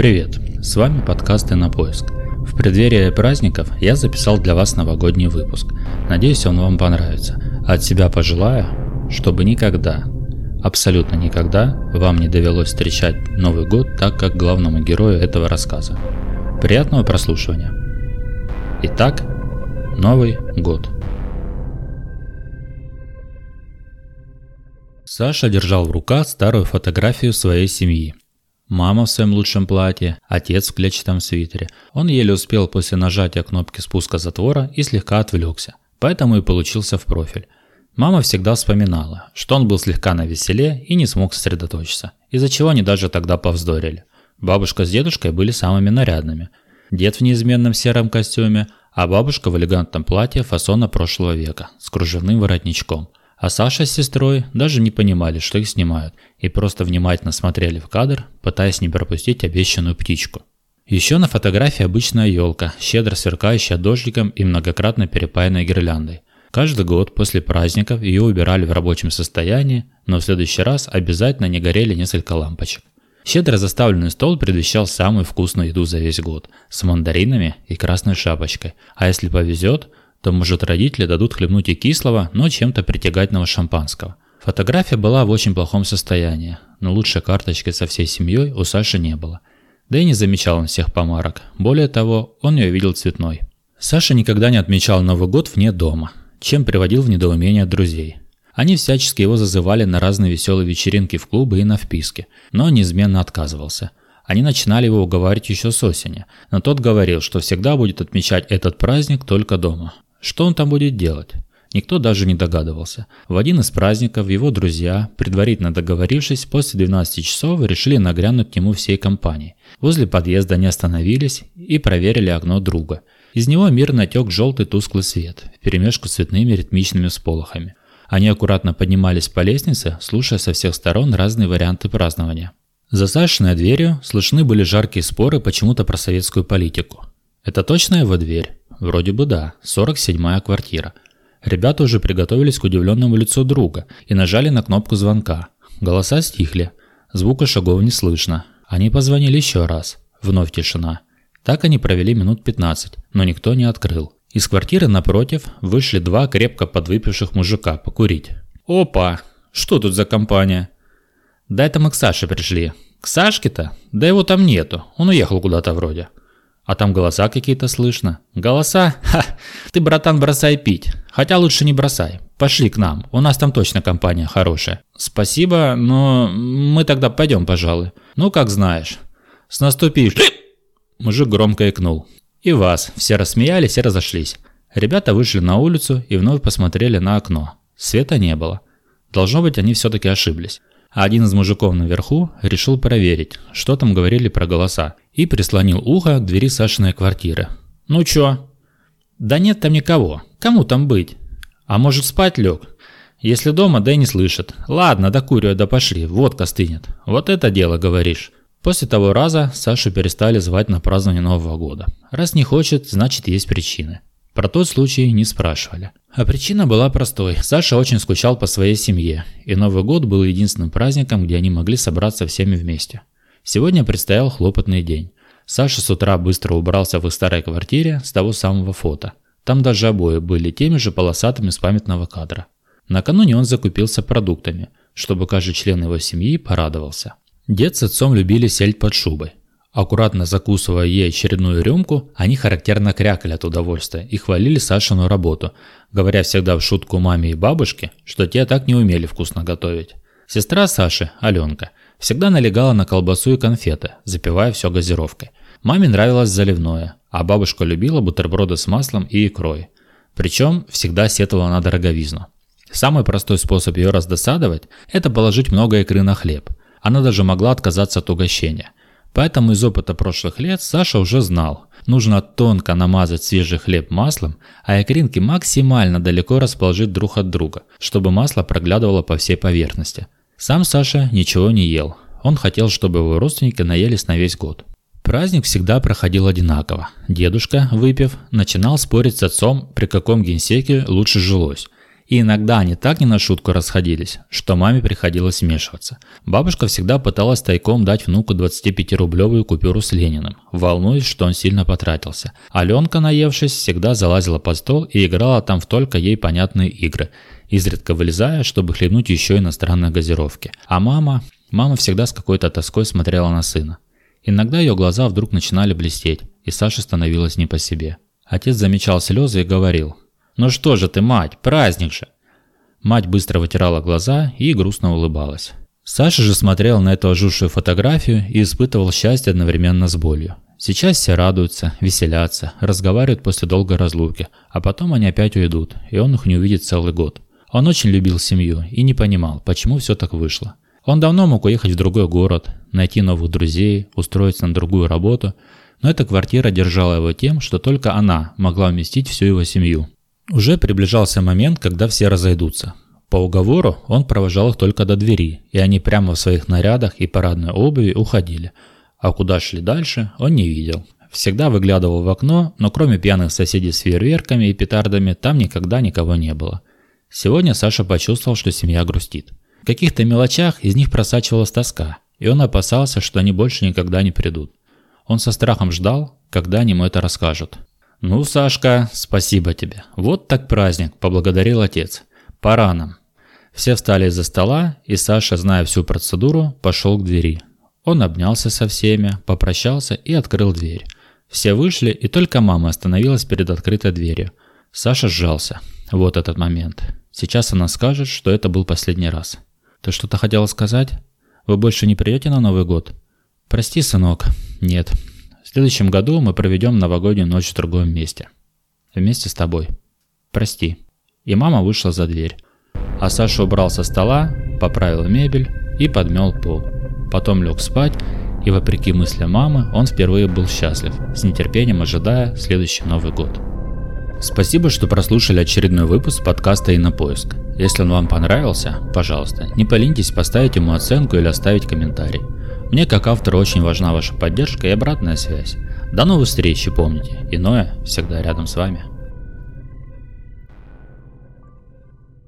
Привет, с вами подкасты на поиск. В преддверии праздников я записал для вас новогодний выпуск. Надеюсь, он вам понравится. От себя пожелаю, чтобы никогда, абсолютно никогда вам не довелось встречать Новый год так, как главному герою этого рассказа. Приятного прослушивания. Итак, Новый год. Саша держал в руках старую фотографию своей семьи. Мама в своем лучшем платье, отец в клетчатом свитере. Он еле успел после нажатия кнопки спуска затвора и слегка отвлекся, поэтому и получился в профиль. Мама всегда вспоминала, что он был слегка на веселе и не смог сосредоточиться, из-за чего они даже тогда повздорили. Бабушка с дедушкой были самыми нарядными. Дед в неизменном сером костюме, а бабушка в элегантном платье фасона прошлого века с кружевным воротничком – а Саша с сестрой даже не понимали, что их снимают, и просто внимательно смотрели в кадр, пытаясь не пропустить обещанную птичку. Еще на фотографии обычная елка, щедро сверкающая дождиком и многократно перепаянной гирляндой. Каждый год после праздников ее убирали в рабочем состоянии, но в следующий раз обязательно не горели несколько лампочек. Щедро заставленный стол предвещал самую вкусную еду за весь год, с мандаринами и красной шапочкой, а если повезет, то, может, родители дадут хлебнуть и кислого, но чем-то притягательного шампанского. Фотография была в очень плохом состоянии, но лучшей карточки со всей семьей у Саши не было. Да и не замечал он всех помарок. Более того, он ее видел цветной. Саша никогда не отмечал Новый год вне дома, чем приводил в недоумение друзей. Они всячески его зазывали на разные веселые вечеринки в клубы и на вписки, но он неизменно отказывался. Они начинали его уговаривать еще с осени, но тот говорил, что всегда будет отмечать этот праздник только дома. Что он там будет делать? Никто даже не догадывался. В один из праздников его друзья, предварительно договорившись, после 12 часов решили нагрянуть к нему всей компанией. Возле подъезда они остановились и проверили окно друга. Из него мирно тек желтый тусклый свет, вперемешку с цветными ритмичными сполохами. Они аккуратно поднимались по лестнице, слушая со всех сторон разные варианты празднования. За Сашиной дверью слышны были жаркие споры почему-то про советскую политику. Это точно его дверь? Вроде бы да, 47-я квартира. Ребята уже приготовились к удивленному лицу друга и нажали на кнопку звонка. Голоса стихли, звука шагов не слышно. Они позвонили еще раз. Вновь тишина. Так они провели минут 15, но никто не открыл. Из квартиры напротив вышли два крепко подвыпивших мужика покурить. «Опа! Что тут за компания?» «Да это мы к Саше пришли». «К Сашке-то? Да его там нету. Он уехал куда-то вроде». А там голоса какие-то слышно. Голоса? Ха! Ты, братан, бросай пить. Хотя лучше не бросай. Пошли к нам. У нас там точно компания хорошая. Спасибо, но мы тогда пойдем, пожалуй. Ну, как знаешь. С наступившим... Мужик громко икнул. И вас. Все рассмеялись и разошлись. Ребята вышли на улицу и вновь посмотрели на окно. Света не было. Должно быть, они все-таки ошиблись. А один из мужиков наверху решил проверить, что там говорили про голоса, и прислонил ухо к двери Сашиной квартиры. «Ну чё?» «Да нет там никого. Кому там быть? А может спать лег? Если дома, да и не слышит. Ладно, докурю, да пошли, водка стынет. Вот это дело, говоришь». После того раза Сашу перестали звать на празднование Нового года. Раз не хочет, значит есть причины. Про тот случай не спрашивали. А причина была простой. Саша очень скучал по своей семье, и Новый год был единственным праздником, где они могли собраться всеми вместе. Сегодня предстоял хлопотный день. Саша с утра быстро убрался в их старой квартире с того самого фото. Там даже обои были теми же полосатыми с памятного кадра. Накануне он закупился продуктами, чтобы каждый член его семьи порадовался. Дед с отцом любили сельдь под шубой. Аккуратно закусывая ей очередную рюмку, они характерно крякали от удовольствия и хвалили Сашину работу, говоря всегда в шутку маме и бабушке, что те так не умели вкусно готовить. Сестра Саши, Аленка, всегда налегала на колбасу и конфеты, запивая все газировкой. Маме нравилось заливное, а бабушка любила бутерброды с маслом и икрой. Причем всегда сетовала на дороговизну. Самый простой способ ее раздосадовать – это положить много икры на хлеб. Она даже могла отказаться от угощения – Поэтому из опыта прошлых лет Саша уже знал, нужно тонко намазать свежий хлеб маслом, а икринки максимально далеко расположить друг от друга, чтобы масло проглядывало по всей поверхности. Сам Саша ничего не ел, он хотел, чтобы его родственники наелись на весь год. Праздник всегда проходил одинаково. Дедушка, выпив, начинал спорить с отцом, при каком генсеке лучше жилось. И иногда они так не на шутку расходились, что маме приходилось вмешиваться. Бабушка всегда пыталась тайком дать внуку 25-рублевую купюру с Лениным, волнуясь, что он сильно потратился. Аленка, наевшись, всегда залазила под стол и играла там в только ей понятные игры, изредка вылезая, чтобы хлебнуть еще иностранные газировки. А мама... Мама всегда с какой-то тоской смотрела на сына. Иногда ее глаза вдруг начинали блестеть, и Саше становилось не по себе. Отец замечал слезы и говорил, «Ну что же ты, мать, праздник же!» Мать быстро вытирала глаза и грустно улыбалась. Саша же смотрел на эту ожившую фотографию и испытывал счастье одновременно с болью. Сейчас все радуются, веселятся, разговаривают после долгой разлуки, а потом они опять уйдут, и он их не увидит целый год. Он очень любил семью и не понимал, почему все так вышло. Он давно мог уехать в другой город, найти новых друзей, устроиться на другую работу, но эта квартира держала его тем, что только она могла вместить всю его семью. Уже приближался момент, когда все разойдутся. По уговору он провожал их только до двери, и они прямо в своих нарядах и парадной обуви уходили. А куда шли дальше, он не видел. Всегда выглядывал в окно, но кроме пьяных соседей с фейерверками и петардами, там никогда никого не было. Сегодня Саша почувствовал, что семья грустит. В каких-то мелочах из них просачивалась тоска, и он опасался, что они больше никогда не придут. Он со страхом ждал, когда они ему это расскажут. «Ну, Сашка, спасибо тебе. Вот так праздник», – поблагодарил отец. «Пора нам». Все встали из-за стола, и Саша, зная всю процедуру, пошел к двери. Он обнялся со всеми, попрощался и открыл дверь. Все вышли, и только мама остановилась перед открытой дверью. Саша сжался. Вот этот момент. Сейчас она скажет, что это был последний раз. Ты что-то хотела сказать? Вы больше не придете на Новый год? Прости, сынок. Нет. В следующем году мы проведем новогоднюю ночь в другом месте. Вместе с тобой. Прости. И мама вышла за дверь. А Саша убрал со стола, поправил мебель и подмел пол. Потом лег спать, и вопреки мыслям мамы, он впервые был счастлив, с нетерпением ожидая следующий Новый год. Спасибо, что прослушали очередной выпуск подкаста «Инопоиск». Если он вам понравился, пожалуйста, не поленитесь поставить ему оценку или оставить комментарий. Мне как автору очень важна ваша поддержка и обратная связь. До новых встреч и помните, иное всегда рядом с вами.